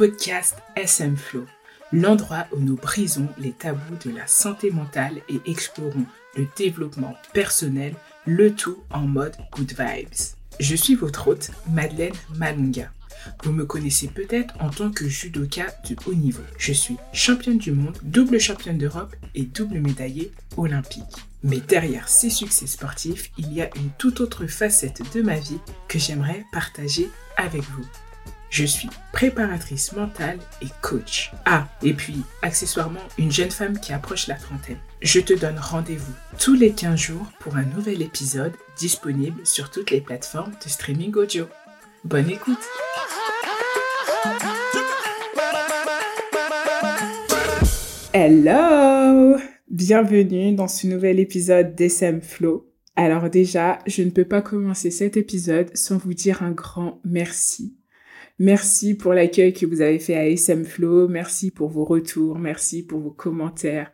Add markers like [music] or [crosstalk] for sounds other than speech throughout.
podcast SM Flow, l'endroit où nous brisons les tabous de la santé mentale et explorons le développement personnel, le tout en mode good vibes. Je suis votre hôte, Madeleine Malunga. Vous me connaissez peut-être en tant que judoka de haut niveau. Je suis championne du monde, double championne d'Europe et double médaillée olympique. Mais derrière ces succès sportifs, il y a une toute autre facette de ma vie que j'aimerais partager avec vous. Je suis préparatrice mentale et coach. Ah, et puis, accessoirement, une jeune femme qui approche la trentaine. Je te donne rendez-vous tous les 15 jours pour un nouvel épisode disponible sur toutes les plateformes de streaming audio. Bonne écoute Hello Bienvenue dans ce nouvel épisode d'SM Flow. Alors déjà, je ne peux pas commencer cet épisode sans vous dire un grand merci. Merci pour l'accueil que vous avez fait à SM Flow, merci pour vos retours, merci pour vos commentaires,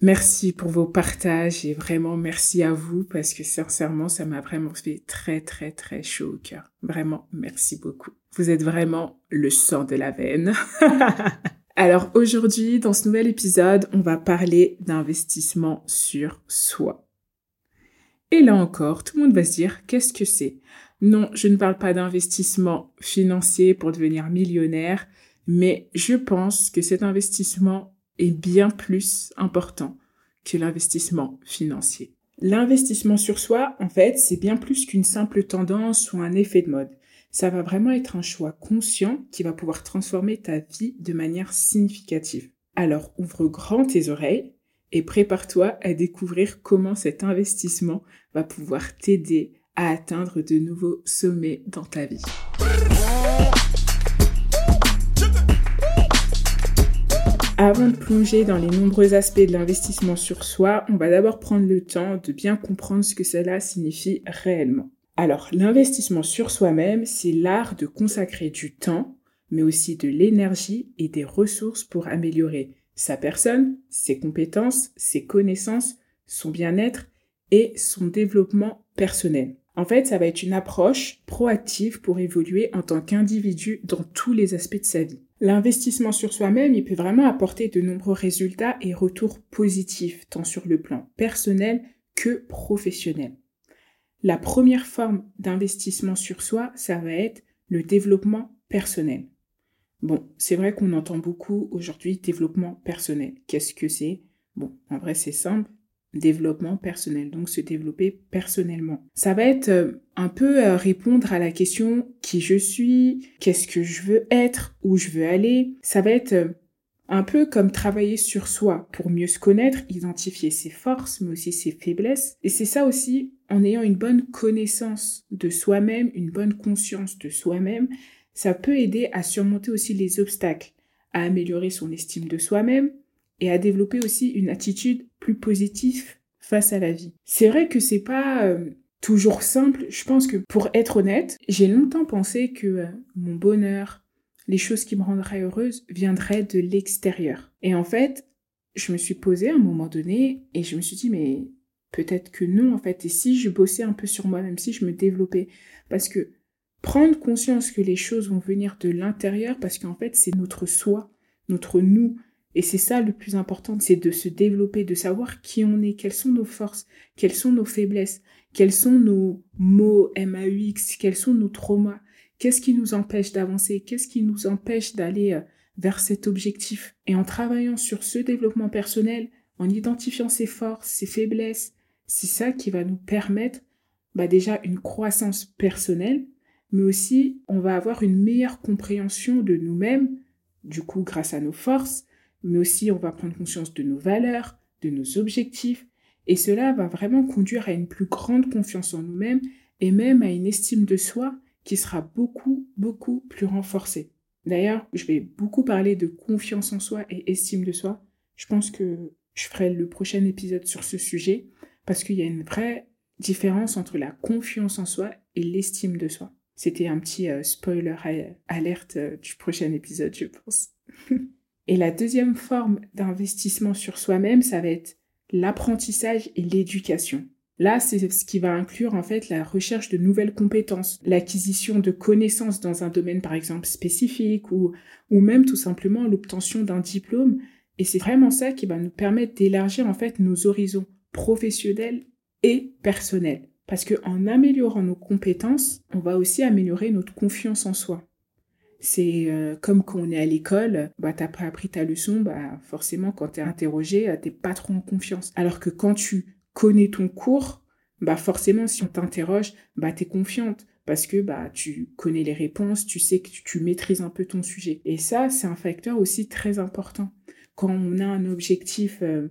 merci pour vos partages et vraiment merci à vous parce que sincèrement, ça m'a vraiment fait très très très chaud au cœur. Vraiment, merci beaucoup. Vous êtes vraiment le sang de la veine. [laughs] Alors aujourd'hui, dans ce nouvel épisode, on va parler d'investissement sur soi. Et là encore, tout le monde va se dire, qu'est-ce que c'est? Non, je ne parle pas d'investissement financier pour devenir millionnaire, mais je pense que cet investissement est bien plus important que l'investissement financier. L'investissement sur soi, en fait, c'est bien plus qu'une simple tendance ou un effet de mode ça va vraiment être un choix conscient qui va pouvoir transformer ta vie de manière significative. Alors ouvre grand tes oreilles et prépare-toi à découvrir comment cet investissement va pouvoir t'aider à atteindre de nouveaux sommets dans ta vie. Avant de plonger dans les nombreux aspects de l'investissement sur soi, on va d'abord prendre le temps de bien comprendre ce que cela signifie réellement. Alors, l'investissement sur soi-même, c'est l'art de consacrer du temps, mais aussi de l'énergie et des ressources pour améliorer sa personne, ses compétences, ses connaissances, son bien-être et son développement personnel. En fait, ça va être une approche proactive pour évoluer en tant qu'individu dans tous les aspects de sa vie. L'investissement sur soi-même, il peut vraiment apporter de nombreux résultats et retours positifs, tant sur le plan personnel que professionnel. La première forme d'investissement sur soi, ça va être le développement personnel. Bon, c'est vrai qu'on entend beaucoup aujourd'hui développement personnel. Qu'est-ce que c'est? Bon, en vrai, c'est simple. Développement personnel, donc se développer personnellement. Ça va être euh, un peu euh, répondre à la question qui je suis, qu'est-ce que je veux être, où je veux aller. Ça va être euh, un peu comme travailler sur soi pour mieux se connaître, identifier ses forces, mais aussi ses faiblesses. Et c'est ça aussi en ayant une bonne connaissance de soi-même, une bonne conscience de soi-même, ça peut aider à surmonter aussi les obstacles, à améliorer son estime de soi-même et à développer aussi une attitude plus positive face à la vie. C'est vrai que c'est pas euh, toujours simple. Je pense que pour être honnête, j'ai longtemps pensé que euh, mon bonheur, les choses qui me rendraient heureuse viendraient de l'extérieur. Et en fait, je me suis posée à un moment donné et je me suis dit mais Peut-être que non, en fait. Et si je bossais un peu sur moi, même si je me développais. Parce que prendre conscience que les choses vont venir de l'intérieur, parce qu'en fait, c'est notre soi, notre nous. Et c'est ça le plus important, c'est de se développer, de savoir qui on est, quelles sont nos forces, quelles sont nos faiblesses, quels sont nos mots MAUX, quels sont nos traumas, qu'est-ce qui nous empêche d'avancer, qu'est-ce qui nous empêche d'aller euh, vers cet objectif. Et en travaillant sur ce développement personnel, en identifiant ses forces, ses faiblesses, c'est ça qui va nous permettre bah déjà une croissance personnelle, mais aussi on va avoir une meilleure compréhension de nous-mêmes, du coup grâce à nos forces, mais aussi on va prendre conscience de nos valeurs, de nos objectifs, et cela va vraiment conduire à une plus grande confiance en nous-mêmes et même à une estime de soi qui sera beaucoup, beaucoup plus renforcée. D'ailleurs, je vais beaucoup parler de confiance en soi et estime de soi. Je pense que je ferai le prochain épisode sur ce sujet parce qu'il y a une vraie différence entre la confiance en soi et l'estime de soi. C'était un petit euh, spoiler alerte euh, du prochain épisode, je pense. [laughs] et la deuxième forme d'investissement sur soi-même, ça va être l'apprentissage et l'éducation. Là, c'est ce qui va inclure en fait la recherche de nouvelles compétences, l'acquisition de connaissances dans un domaine par exemple spécifique ou, ou même tout simplement l'obtention d'un diplôme. Et c'est vraiment ça qui va nous permettre d'élargir en fait nos horizons professionnels et personnels. Parce qu'en améliorant nos compétences, on va aussi améliorer notre confiance en soi. C'est euh, comme quand on est à l'école, bah t'as pas appris ta leçon, bah forcément quand t'es interrogé, euh, t'es pas trop en confiance. Alors que quand tu connais ton cours, bah forcément si on t'interroge, bah t'es confiante parce que bah tu connais les réponses, tu sais que tu, maîtrises un peu ton sujet. Et ça, c'est un facteur aussi très important. Quand on a un objectif euh,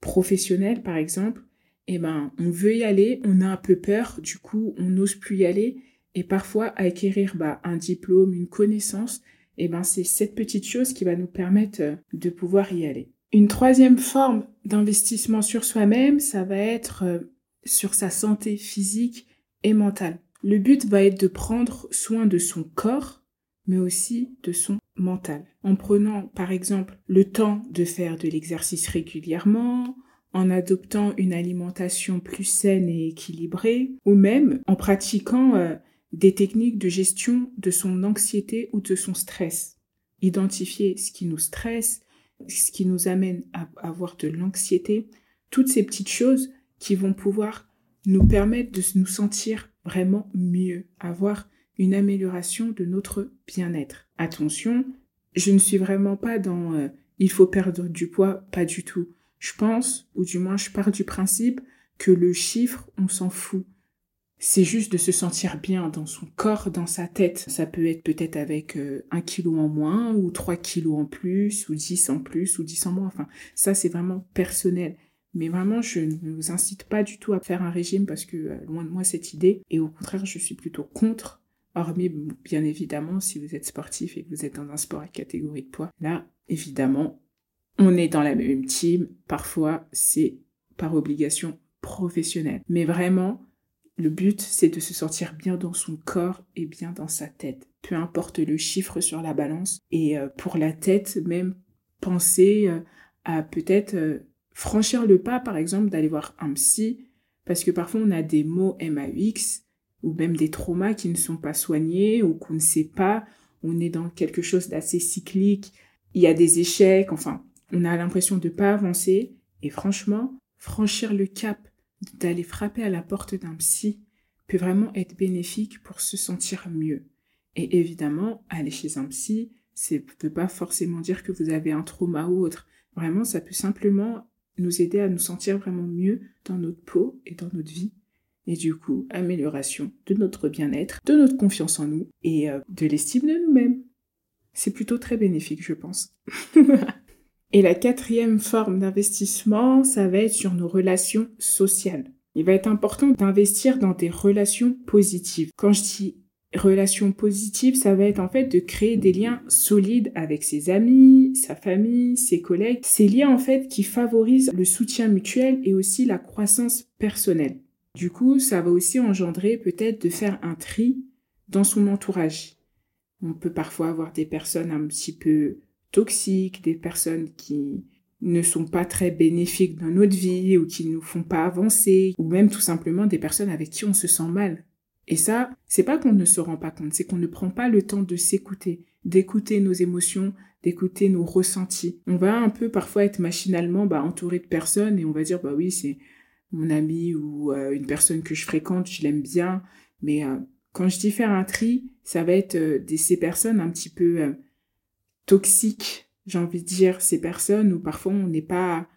professionnel, par exemple, eh ben on veut y aller, on a un peu peur, du coup on n'ose plus y aller et parfois, acquérir bah, un diplôme, une connaissance, et ben, c'est cette petite chose qui va nous permettre euh, de pouvoir y aller. Une troisième forme d'investissement sur soi-même, ça va être euh, sur sa santé physique et mentale. Le but va être de prendre soin de son corps, mais aussi de son mental. En prenant, par exemple, le temps de faire de l'exercice régulièrement, en adoptant une alimentation plus saine et équilibrée, ou même en pratiquant euh, des techniques de gestion de son anxiété ou de son stress. Identifier ce qui nous stresse, ce qui nous amène à avoir de l'anxiété, toutes ces petites choses qui vont pouvoir nous permettre de nous sentir vraiment mieux, avoir une amélioration de notre bien-être. Attention, je ne suis vraiment pas dans euh, il faut perdre du poids, pas du tout. Je pense, ou du moins je pars du principe que le chiffre, on s'en fout c'est juste de se sentir bien dans son corps, dans sa tête. Ça peut être peut-être avec euh, un kilo en moins, ou trois kilos en plus, ou dix en plus, ou dix en moins. Enfin, ça, c'est vraiment personnel. Mais vraiment, je ne vous incite pas du tout à faire un régime parce que euh, loin de moi cette idée. Et au contraire, je suis plutôt contre. Hormis, bien évidemment, si vous êtes sportif et que vous êtes dans un sport à catégorie de poids, là, évidemment, on est dans la même team. Parfois, c'est par obligation professionnelle. Mais vraiment, le but, c'est de se sentir bien dans son corps et bien dans sa tête. Peu importe le chiffre sur la balance. Et euh, pour la tête, même penser euh, à peut-être euh, franchir le pas, par exemple, d'aller voir un psy. Parce que parfois, on a des mots MAX ou même des traumas qui ne sont pas soignés ou qu'on ne sait pas. On est dans quelque chose d'assez cyclique. Il y a des échecs. Enfin, on a l'impression de ne pas avancer. Et franchement, franchir le cap d'aller frapper à la porte d'un psy peut vraiment être bénéfique pour se sentir mieux. Et évidemment, aller chez un psy, ça ne pas forcément dire que vous avez un trauma ou autre. Vraiment, ça peut simplement nous aider à nous sentir vraiment mieux dans notre peau et dans notre vie. Et du coup, amélioration de notre bien-être, de notre confiance en nous et euh, de l'estime de nous-mêmes. C'est plutôt très bénéfique, je pense. [laughs] Et la quatrième forme d'investissement, ça va être sur nos relations sociales. Il va être important d'investir dans des relations positives. Quand je dis relations positives, ça va être en fait de créer des liens solides avec ses amis, sa famille, ses collègues. Ces liens en fait qui favorisent le soutien mutuel et aussi la croissance personnelle. Du coup, ça va aussi engendrer peut-être de faire un tri dans son entourage. On peut parfois avoir des personnes un petit peu toxiques, des personnes qui ne sont pas très bénéfiques dans notre vie ou qui nous font pas avancer, ou même tout simplement des personnes avec qui on se sent mal. Et ça, c'est pas qu'on ne se rend pas compte, c'est qu'on ne prend pas le temps de s'écouter, d'écouter nos émotions, d'écouter nos ressentis. On va un peu parfois être machinalement bah, entouré de personnes et on va dire bah oui c'est mon ami ou euh, une personne que je fréquente, je l'aime bien, mais euh, quand je dis faire un tri, ça va être euh, ces personnes un petit peu toxiques, j'ai envie de dire, ces personnes où parfois on n'est pas,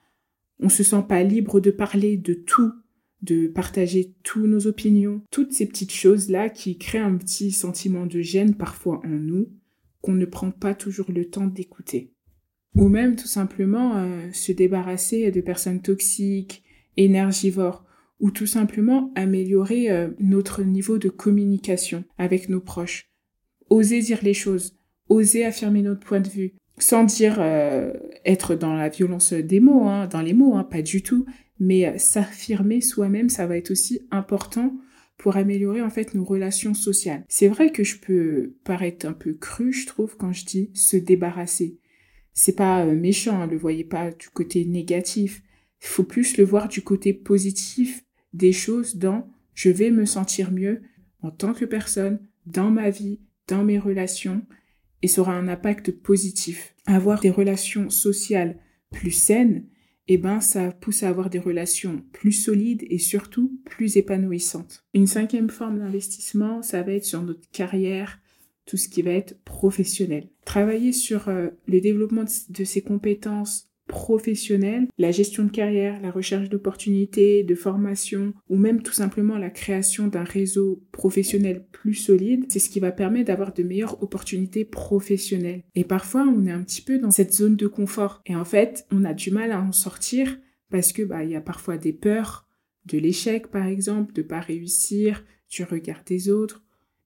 on se sent pas libre de parler de tout, de partager toutes nos opinions, toutes ces petites choses-là qui créent un petit sentiment de gêne parfois en nous, qu'on ne prend pas toujours le temps d'écouter. Ou même tout simplement euh, se débarrasser de personnes toxiques, énergivores, ou tout simplement améliorer euh, notre niveau de communication avec nos proches. Oser dire les choses, oser affirmer notre point de vue, sans dire euh, être dans la violence des mots, hein, dans les mots, hein, pas du tout, mais euh, s'affirmer soi-même, ça va être aussi important pour améliorer en fait nos relations sociales. C'est vrai que je peux paraître un peu cru, je trouve, quand je dis se débarrasser. C'est pas euh, méchant, hein, le voyez pas du côté négatif. Il faut plus le voir du côté positif des choses dans je vais me sentir mieux en tant que personne, dans ma vie, dans mes relations, et aura un impact positif. Avoir des relations sociales plus saines, eh ben, ça pousse à avoir des relations plus solides et surtout plus épanouissantes. Une cinquième forme d'investissement, ça va être sur notre carrière, tout ce qui va être professionnel. Travailler sur euh, le développement de ses compétences professionnelle, la gestion de carrière, la recherche d'opportunités, de formation ou même tout simplement la création d'un réseau professionnel plus solide, c'est ce qui va permettre d'avoir de meilleures opportunités professionnelles. Et parfois, on est un petit peu dans cette zone de confort et en fait, on a du mal à en sortir parce que bah il y a parfois des peurs de l'échec par exemple, de pas réussir, du regard des autres,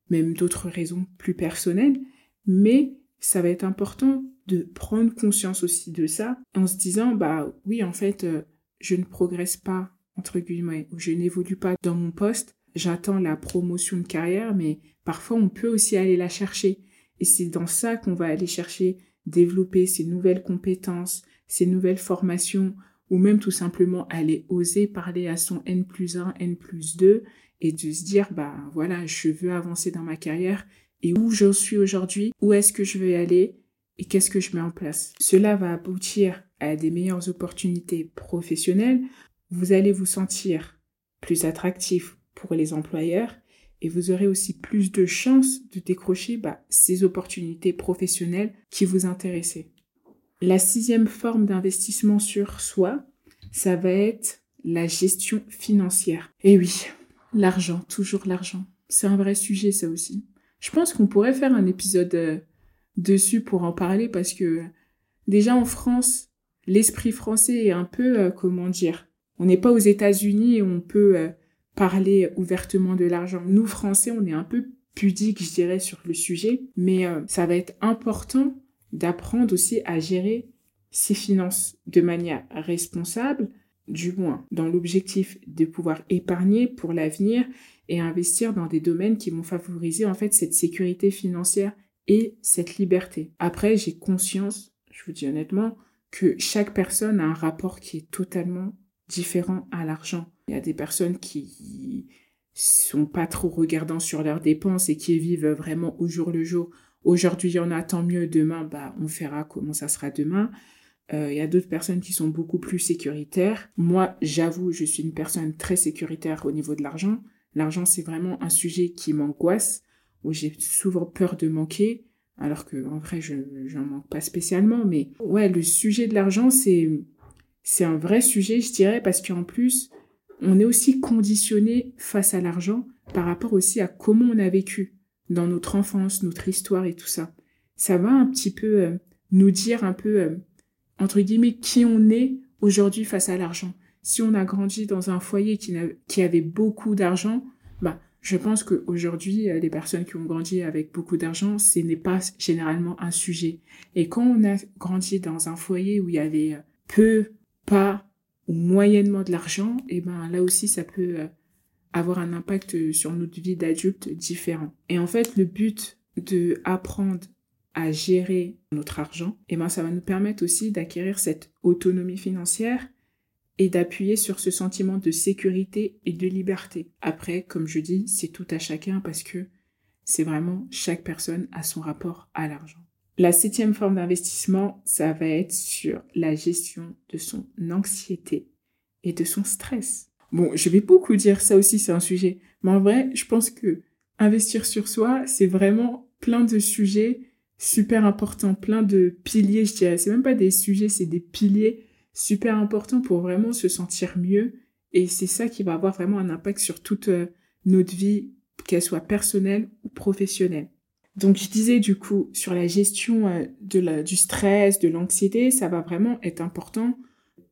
même d'autres raisons plus personnelles, mais ça va être important de prendre conscience aussi de ça en se disant bah oui en fait euh, je ne progresse pas entre guillemets ou je n'évolue pas dans mon poste j'attends la promotion de carrière mais parfois on peut aussi aller la chercher. Et c'est dans ça qu'on va aller chercher développer ces nouvelles compétences ces nouvelles formations ou même tout simplement aller oser parler à son N plus 1, N plus 2 et de se dire bah voilà je veux avancer dans ma carrière et où je suis aujourd'hui, où est-ce que je veux aller et qu'est-ce que je mets en place? Cela va aboutir à des meilleures opportunités professionnelles. Vous allez vous sentir plus attractif pour les employeurs et vous aurez aussi plus de chances de décrocher bah, ces opportunités professionnelles qui vous intéressaient. La sixième forme d'investissement sur soi, ça va être la gestion financière. Et oui, l'argent, toujours l'argent. C'est un vrai sujet ça aussi. Je pense qu'on pourrait faire un épisode euh, dessus pour en parler parce que déjà en France, l'esprit français est un peu, euh, comment dire, on n'est pas aux États-Unis et on peut euh, parler ouvertement de l'argent. Nous, Français, on est un peu pudiques, je dirais, sur le sujet, mais euh, ça va être important d'apprendre aussi à gérer ses finances de manière responsable, du moins dans l'objectif de pouvoir épargner pour l'avenir et investir dans des domaines qui vont favoriser en fait cette sécurité financière et cette liberté. Après, j'ai conscience, je vous dis honnêtement, que chaque personne a un rapport qui est totalement différent à l'argent. Il y a des personnes qui sont pas trop regardants sur leurs dépenses et qui vivent vraiment au jour le jour. Aujourd'hui, il y en a tant mieux, demain, bah, on verra comment ça sera demain. Euh, il y a d'autres personnes qui sont beaucoup plus sécuritaires. Moi, j'avoue, je suis une personne très sécuritaire au niveau de l'argent. L'argent, c'est vraiment un sujet qui m'angoisse où j'ai souvent peur de manquer, alors que en vrai je n'en manque pas spécialement. Mais ouais, le sujet de l'argent c'est c'est un vrai sujet, je dirais, parce qu'en plus on est aussi conditionné face à l'argent par rapport aussi à comment on a vécu dans notre enfance, notre histoire et tout ça. Ça va un petit peu euh, nous dire un peu euh, entre guillemets qui on est aujourd'hui face à l'argent. Si on a grandi dans un foyer qui, qui avait beaucoup d'argent, bah je pense qu'aujourd'hui, euh, les personnes qui ont grandi avec beaucoup d'argent, ce n'est pas généralement un sujet. Et quand on a grandi dans un foyer où il y avait euh, peu, pas ou moyennement de l'argent, et eh ben là aussi, ça peut euh, avoir un impact sur notre vie d'adulte différent. Et en fait, le but de apprendre à gérer notre argent, et eh ben ça va nous permettre aussi d'acquérir cette autonomie financière et d'appuyer sur ce sentiment de sécurité et de liberté. Après, comme je dis, c'est tout à chacun parce que c'est vraiment chaque personne a son rapport à l'argent. La septième forme d'investissement, ça va être sur la gestion de son anxiété et de son stress. Bon, je vais beaucoup dire ça aussi, c'est un sujet. Mais en vrai, je pense que investir sur soi, c'est vraiment plein de sujets super importants, plein de piliers, je dirais. C'est même pas des sujets, c'est des piliers super important pour vraiment se sentir mieux. Et c'est ça qui va avoir vraiment un impact sur toute euh, notre vie, qu'elle soit personnelle ou professionnelle. Donc je disais du coup sur la gestion euh, de la, du stress, de l'anxiété, ça va vraiment être important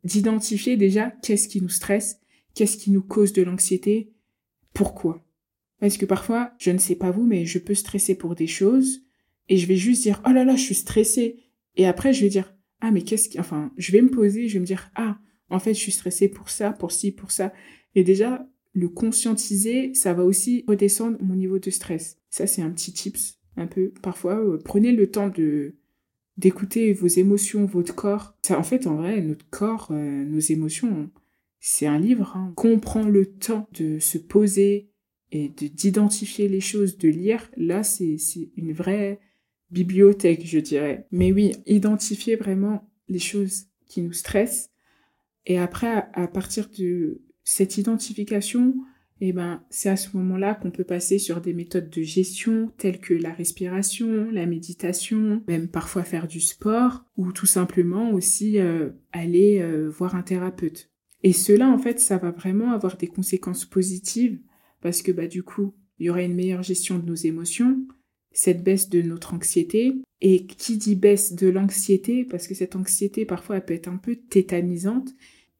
d'identifier déjà qu'est-ce qui nous stresse, qu'est-ce qui nous cause de l'anxiété, pourquoi. Parce que parfois, je ne sais pas vous, mais je peux stresser pour des choses et je vais juste dire oh là là, je suis stressée. Et après, je vais dire ah mais qu'est-ce qui enfin je vais me poser je vais me dire ah en fait je suis stressée pour ça pour ci pour ça. Et déjà le conscientiser ça va aussi redescendre mon niveau de stress. Ça c'est un petit tips un peu. Parfois euh, prenez le temps de d'écouter vos émotions votre corps. Ça en fait en vrai notre corps euh, nos émotions c'est un livre hein, qu'on prend le temps de se poser et de d'identifier les choses, de lire. Là, c'est une vraie bibliothèque, je dirais. Mais oui, identifier vraiment les choses qui nous stressent. Et après, à, partir de cette identification, eh ben, c'est à ce moment-là qu'on peut passer sur des méthodes de gestion telles que la respiration, la méditation, même parfois faire du sport ou tout simplement aussi euh, aller euh, voir un thérapeute. Et cela, en fait, ça va vraiment avoir des conséquences positives parce que bah, du coup, il y aura une meilleure gestion de nos émotions, cette baisse de notre anxiété. Et qui dit baisse de l'anxiété, parce que cette anxiété parfois elle peut être un peu tétanisante,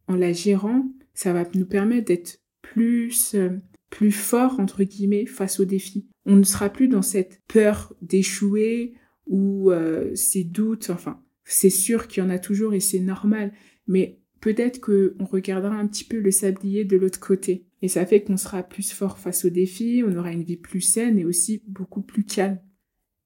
en la gérant, ça va nous permettre d'être plus, euh, plus fort, entre guillemets, face aux défis. On ne sera plus dans cette peur d'échouer ou euh, ces doutes, enfin, c'est sûr qu'il y en a toujours et c'est normal, mais peut-être qu'on regardera un petit peu le sablier de l'autre côté. Et ça fait qu'on sera plus fort face aux défis, on aura une vie plus saine et aussi beaucoup plus calme.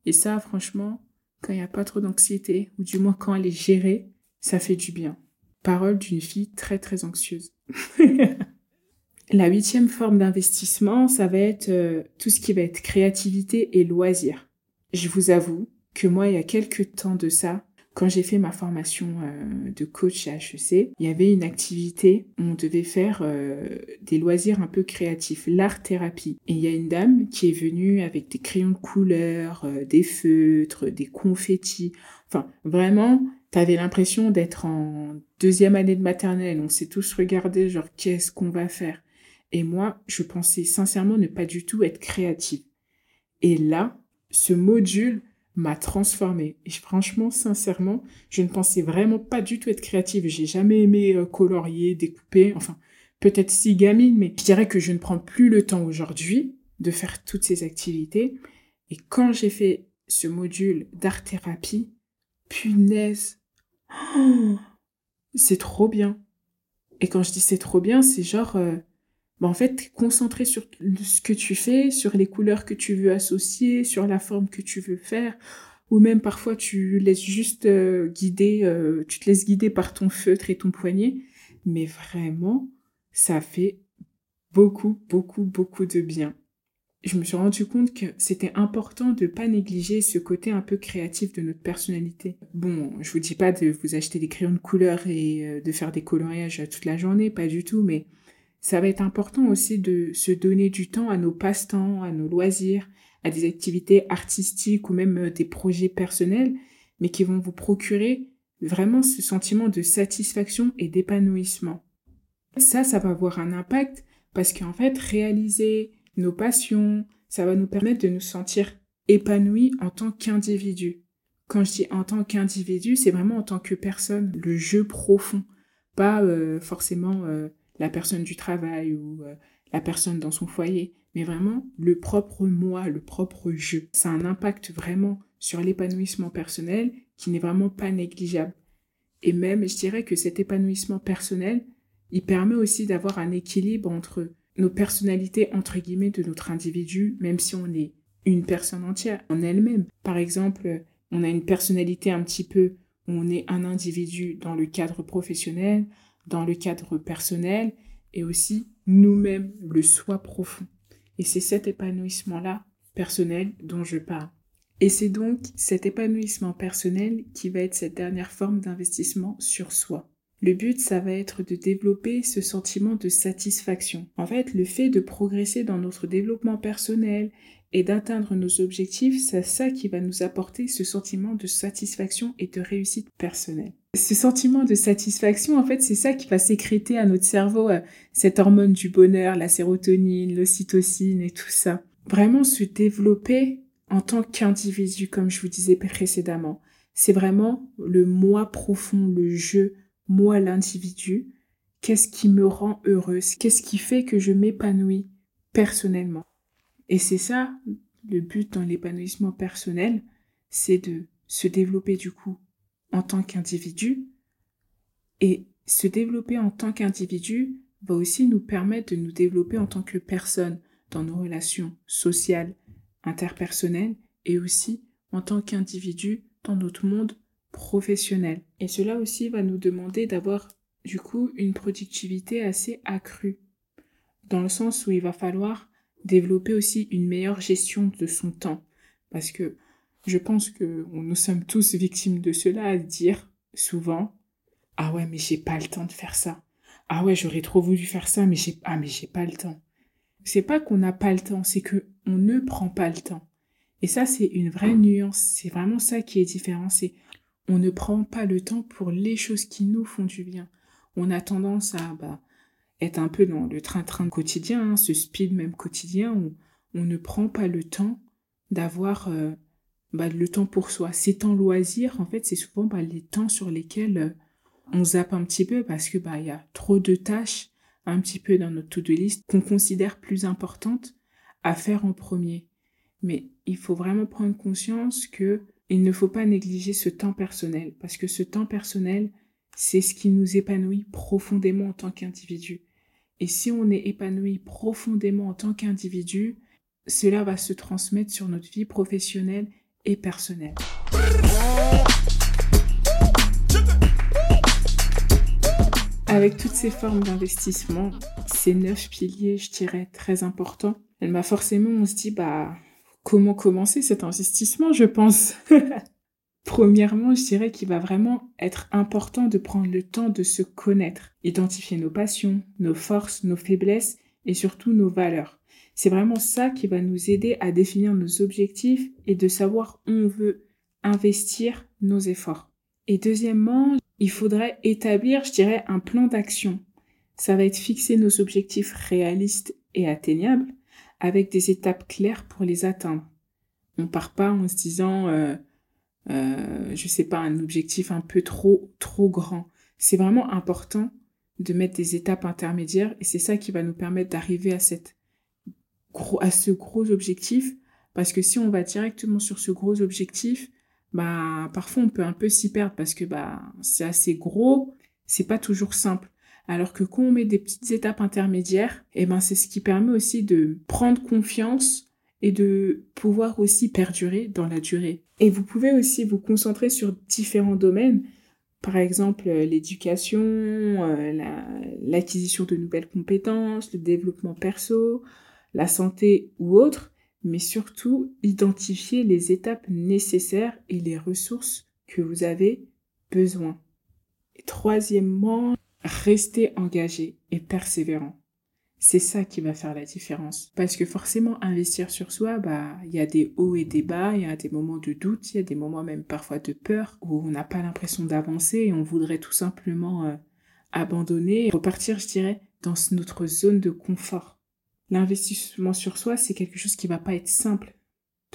Et ça, franchement, quand il n'y a pas trop d'anxiété, ou du moins quand elle est gérée, ça fait du bien. Parole d'une fille très très anxieuse. [laughs] La huitième forme d'investissement, ça va être euh, tout ce qui va être créativité et loisir. Je vous avoue que moi, il y a quelques temps de ça, quand j'ai fait ma formation euh, de coach à HEC, il y avait une activité où on devait faire euh, des loisirs un peu créatifs, l'art-thérapie. Et il y a une dame qui est venue avec des crayons de couleur, euh, des feutres, des confettis. Enfin, vraiment, t'avais l'impression d'être en deuxième année de maternelle. On s'est tous regardés, genre, qu'est-ce qu'on va faire? Et moi, je pensais sincèrement ne pas du tout être créative. Et là, ce module m'a transformée. Et franchement, sincèrement, je ne pensais vraiment pas du tout être créative. J'ai jamais aimé euh, colorier, découper, enfin, peut-être si gamine, mais je dirais que je ne prends plus le temps aujourd'hui de faire toutes ces activités. Et quand j'ai fait ce module d'art-thérapie, punaise, [gasps] c'est trop bien. Et quand je dis c'est trop bien, c'est genre, euh, bah en fait, concentré sur ce que tu fais, sur les couleurs que tu veux associer, sur la forme que tu veux faire, ou même parfois tu laisses juste euh, guider, euh, tu te laisses guider par ton feutre et ton poignet, mais vraiment, ça fait beaucoup, beaucoup, beaucoup de bien. Je me suis rendu compte que c'était important de pas négliger ce côté un peu créatif de notre personnalité. Bon, je vous dis pas de vous acheter des crayons de couleur et euh, de faire des coloriages toute la journée, pas du tout, mais ça va être important aussi de se donner du temps à nos passe-temps, à nos loisirs, à des activités artistiques ou même euh, des projets personnels, mais qui vont vous procurer vraiment ce sentiment de satisfaction et d'épanouissement. Ça, ça va avoir un impact parce qu'en fait, réaliser nos passions, ça va nous permettre de nous sentir épanouis en tant qu'individu. Quand je dis en tant qu'individu, c'est vraiment en tant que personne, le jeu profond, pas euh, forcément euh, la personne du travail ou euh, la personne dans son foyer, mais vraiment le propre moi, le propre jeu. Ça a un impact vraiment sur l'épanouissement personnel qui n'est vraiment pas négligeable. Et même, je dirais que cet épanouissement personnel, il permet aussi d'avoir un équilibre entre nos personnalités, entre guillemets, de notre individu, même si on est une personne entière en elle-même. Par exemple, on a une personnalité un petit peu, on est un individu dans le cadre professionnel, dans le cadre personnel et aussi nous-mêmes, le soi profond. Et c'est cet épanouissement-là personnel dont je parle. Et c'est donc cet épanouissement personnel qui va être cette dernière forme d'investissement sur soi. Le but, ça va être de développer ce sentiment de satisfaction. En fait, le fait de progresser dans notre développement personnel et d'atteindre nos objectifs, c'est ça qui va nous apporter ce sentiment de satisfaction et de réussite personnelle ce sentiment de satisfaction, en fait, c'est ça qui va sécréter à notre cerveau euh, cette hormone du bonheur, la sérotonine, l'ocytocine et tout ça. Vraiment se développer en tant qu'individu, comme je vous disais précédemment. C'est vraiment le moi profond, le je, moi l'individu. Qu'est-ce qui me rend heureuse? Qu'est-ce qui fait que je m'épanouis personnellement? Et c'est ça le but dans l'épanouissement personnel, c'est de se développer du coup en tant qu'individu. Et se développer en tant qu'individu va aussi nous permettre de nous développer en tant que personne dans nos relations sociales, interpersonnelles et aussi en tant qu'individu dans notre monde professionnel. Et cela aussi va nous demander d'avoir du coup une productivité assez accrue, dans le sens où il va falloir développer aussi une meilleure gestion de son temps. Parce que je pense que nous sommes tous victimes de cela, à dire souvent, ah ouais, mais j'ai pas le temps de faire ça. Ah ouais, j'aurais trop voulu faire ça, mais j'ai, ah, mais j'ai pas le temps. C'est pas qu'on n'a pas le temps, c'est que on ne prend pas le temps. Et ça, c'est une vraie nuance. C'est vraiment ça qui est différent. C'est on ne prend pas le temps pour les choses qui nous font du bien. On a tendance à bah, être un peu dans le train-train quotidien, hein, ce speed même quotidien où on ne prend pas le temps d'avoir euh, bah, le temps pour soi. Ces temps loisirs, en fait, c'est souvent bah, les temps sur lesquels euh, on zappe un petit peu parce que bah y a trop de tâches un petit peu dans notre to-do list qu'on considère plus importantes à faire en premier. Mais il faut vraiment prendre conscience que il ne faut pas négliger ce temps personnel parce que ce temps personnel, c'est ce qui nous épanouit profondément en tant qu'individu. Et si on est épanoui profondément en tant qu'individu, cela va se transmettre sur notre vie professionnelle et. Avec toutes ces formes d'investissement, ces neuf piliers, je dirais, très importants, elle m'a forcément, on se dit, bah, comment commencer cet investissement, je pense? [laughs] Premièrement, je dirais qu'il va vraiment être important de prendre le temps de se connaître, identifier nos passions, nos forces, nos faiblesses et surtout nos valeurs. C'est vraiment ça qui va nous aider à définir nos objectifs et de savoir où on veut investir nos efforts. Et deuxièmement, il faudrait établir, je dirais, un plan d'action. Ça va être fixer nos objectifs réalistes et atteignables avec des étapes claires pour les atteindre. On part pas en se disant, euh, euh, je sais pas, un objectif un peu trop, trop grand. C'est vraiment important de mettre des étapes intermédiaires et c'est ça qui va nous permettre d'arriver à cette à ce gros objectif parce que si on va directement sur ce gros objectif, bah parfois on peut un peu s'y perdre parce que bah c'est assez gros, c'est pas toujours simple. Alors que quand on met des petites étapes intermédiaires, eh ben c'est ce qui permet aussi de prendre confiance et de pouvoir aussi perdurer dans la durée. Et vous pouvez aussi vous concentrer sur différents domaines, par exemple euh, l'éducation, euh, l'acquisition de nouvelles compétences, le développement perso, la santé ou autre, mais surtout identifier les étapes nécessaires et les ressources que vous avez besoin. Troisièmement, rester engagé et persévérant. C'est ça qui va faire la différence. Parce que forcément, investir sur soi, bah, il y a des hauts et des bas, il y a des moments de doute, il y a des moments même parfois de peur, où on n'a pas l'impression d'avancer et on voudrait tout simplement euh, abandonner repartir, je dirais, dans notre zone de confort. L'investissement sur soi, c'est quelque chose qui va pas être simple,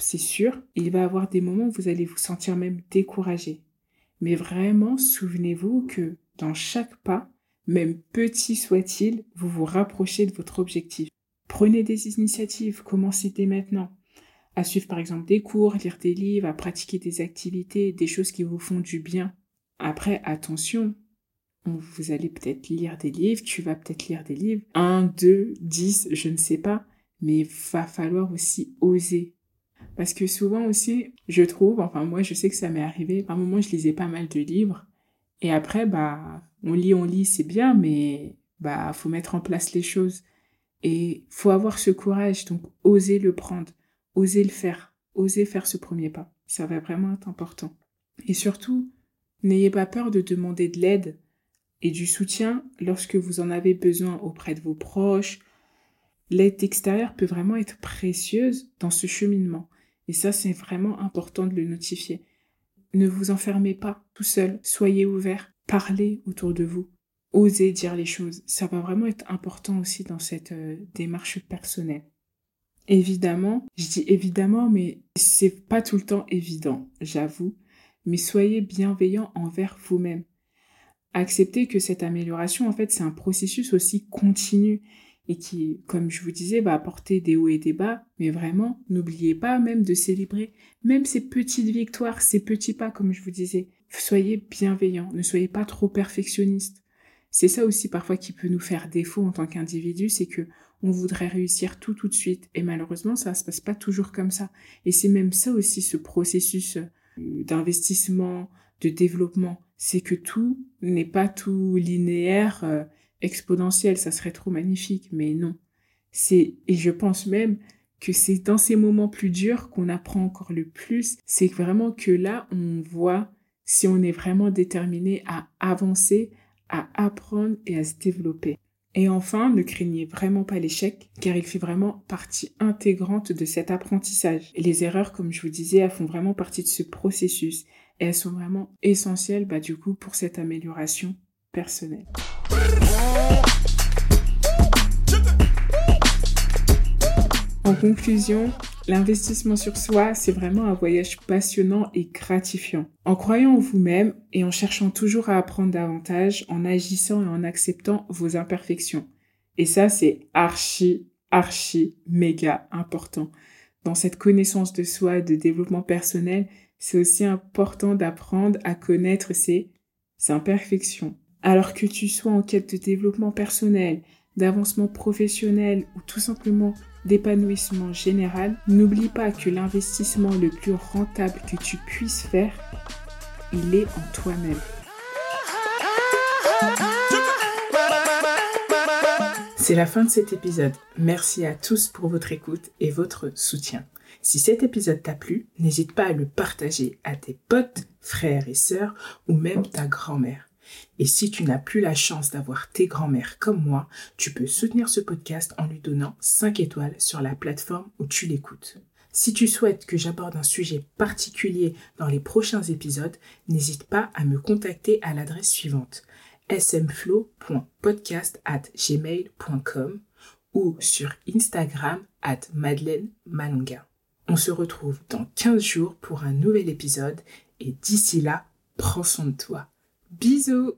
c'est sûr. Il va avoir des moments où vous allez vous sentir même découragé. Mais vraiment, souvenez-vous que dans chaque pas, même petit soit-il, vous vous rapprochez de votre objectif. Prenez des initiatives, commencez dès maintenant. À suivre par exemple des cours, lire des livres, à pratiquer des activités, des choses qui vous font du bien. Après, attention, vous allez peut-être lire des livres, tu vas peut-être lire des livres, un, deux, dix, je ne sais pas, mais va falloir aussi oser. Parce que souvent aussi, je trouve, enfin moi je sais que ça m'est arrivé, par moment je lisais pas mal de livres, et après, bah, on lit, on lit, c'est bien, mais bah, faut mettre en place les choses. Et faut avoir ce courage, donc oser le prendre, oser le faire, oser faire ce premier pas. Ça va vraiment être important. Et surtout, n'ayez pas peur de demander de l'aide et du soutien lorsque vous en avez besoin auprès de vos proches. L'aide extérieure peut vraiment être précieuse dans ce cheminement. Et ça, c'est vraiment important de le notifier. Ne vous enfermez pas tout seul, soyez ouvert, parlez autour de vous, osez dire les choses. Ça va vraiment être important aussi dans cette euh, démarche personnelle. Évidemment, je dis évidemment, mais c'est pas tout le temps évident, j'avoue. Mais soyez bienveillant envers vous-même. Acceptez que cette amélioration, en fait, c'est un processus aussi continu et qui, comme je vous disais, va apporter des hauts et des bas. Mais vraiment, n'oubliez pas même de célébrer même ces petites victoires, ces petits pas, comme je vous disais. Soyez bienveillants, ne soyez pas trop perfectionnistes. C'est ça aussi parfois qui peut nous faire défaut en tant qu'individu, c'est que on voudrait réussir tout tout de suite et malheureusement ça se passe pas toujours comme ça. Et c'est même ça aussi ce processus euh, d'investissement, de développement. C'est que tout n'est pas tout linéaire, euh, exponentiel, ça serait trop magnifique, mais non. C'est, et je pense même que c'est dans ces moments plus durs qu'on apprend encore le plus. C'est vraiment que là, on voit si on est vraiment déterminé à avancer, à apprendre et à se développer. Et enfin, ne craignez vraiment pas l'échec, car il fait vraiment partie intégrante de cet apprentissage. Et les erreurs, comme je vous disais, elles font vraiment partie de ce processus. Et elles sont vraiment essentielles, bah, du coup, pour cette amélioration personnelle. En conclusion, l'investissement sur soi, c'est vraiment un voyage passionnant et gratifiant. En croyant en vous-même et en cherchant toujours à apprendre davantage, en agissant et en acceptant vos imperfections. Et ça, c'est archi, archi, méga important. Dans cette connaissance de soi de développement personnel, c'est aussi important d'apprendre à connaître ses imperfections. Alors que tu sois en quête de développement personnel, d'avancement professionnel ou tout simplement d'épanouissement général, n'oublie pas que l'investissement le plus rentable que tu puisses faire, il est en toi-même. C'est la fin de cet épisode. Merci à tous pour votre écoute et votre soutien. Si cet épisode t'a plu, n'hésite pas à le partager à tes potes, frères et sœurs ou même ta grand-mère. Et si tu n'as plus la chance d'avoir tes grands-mères comme moi, tu peux soutenir ce podcast en lui donnant 5 étoiles sur la plateforme où tu l'écoutes. Si tu souhaites que j'aborde un sujet particulier dans les prochains épisodes, n'hésite pas à me contacter à l'adresse suivante smflow.podcast@gmail.com ou sur Instagram at Madeleine Malonga. On se retrouve dans 15 jours pour un nouvel épisode et d'ici là, prends soin de toi. Bisous